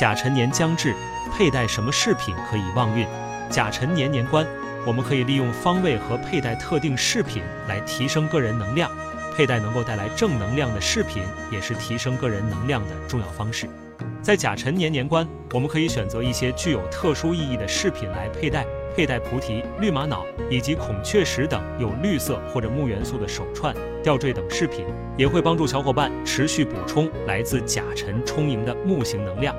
甲辰年将至佩戴什么饰品可以旺运？甲辰年年关我们可以利用方位和佩戴特定饰品来提升个人能量。佩戴能够带来正能量的饰品也是提升个人能量的重要方式。在甲辰年年关我们可以选择一些具有特殊意义的饰品来佩戴佩戴菩提绿玛瑙以及孔雀石等有绿色或者木元素的手串吊坠等饰品也会帮助小伙伴持续补充来自甲辰充盈的木型能量。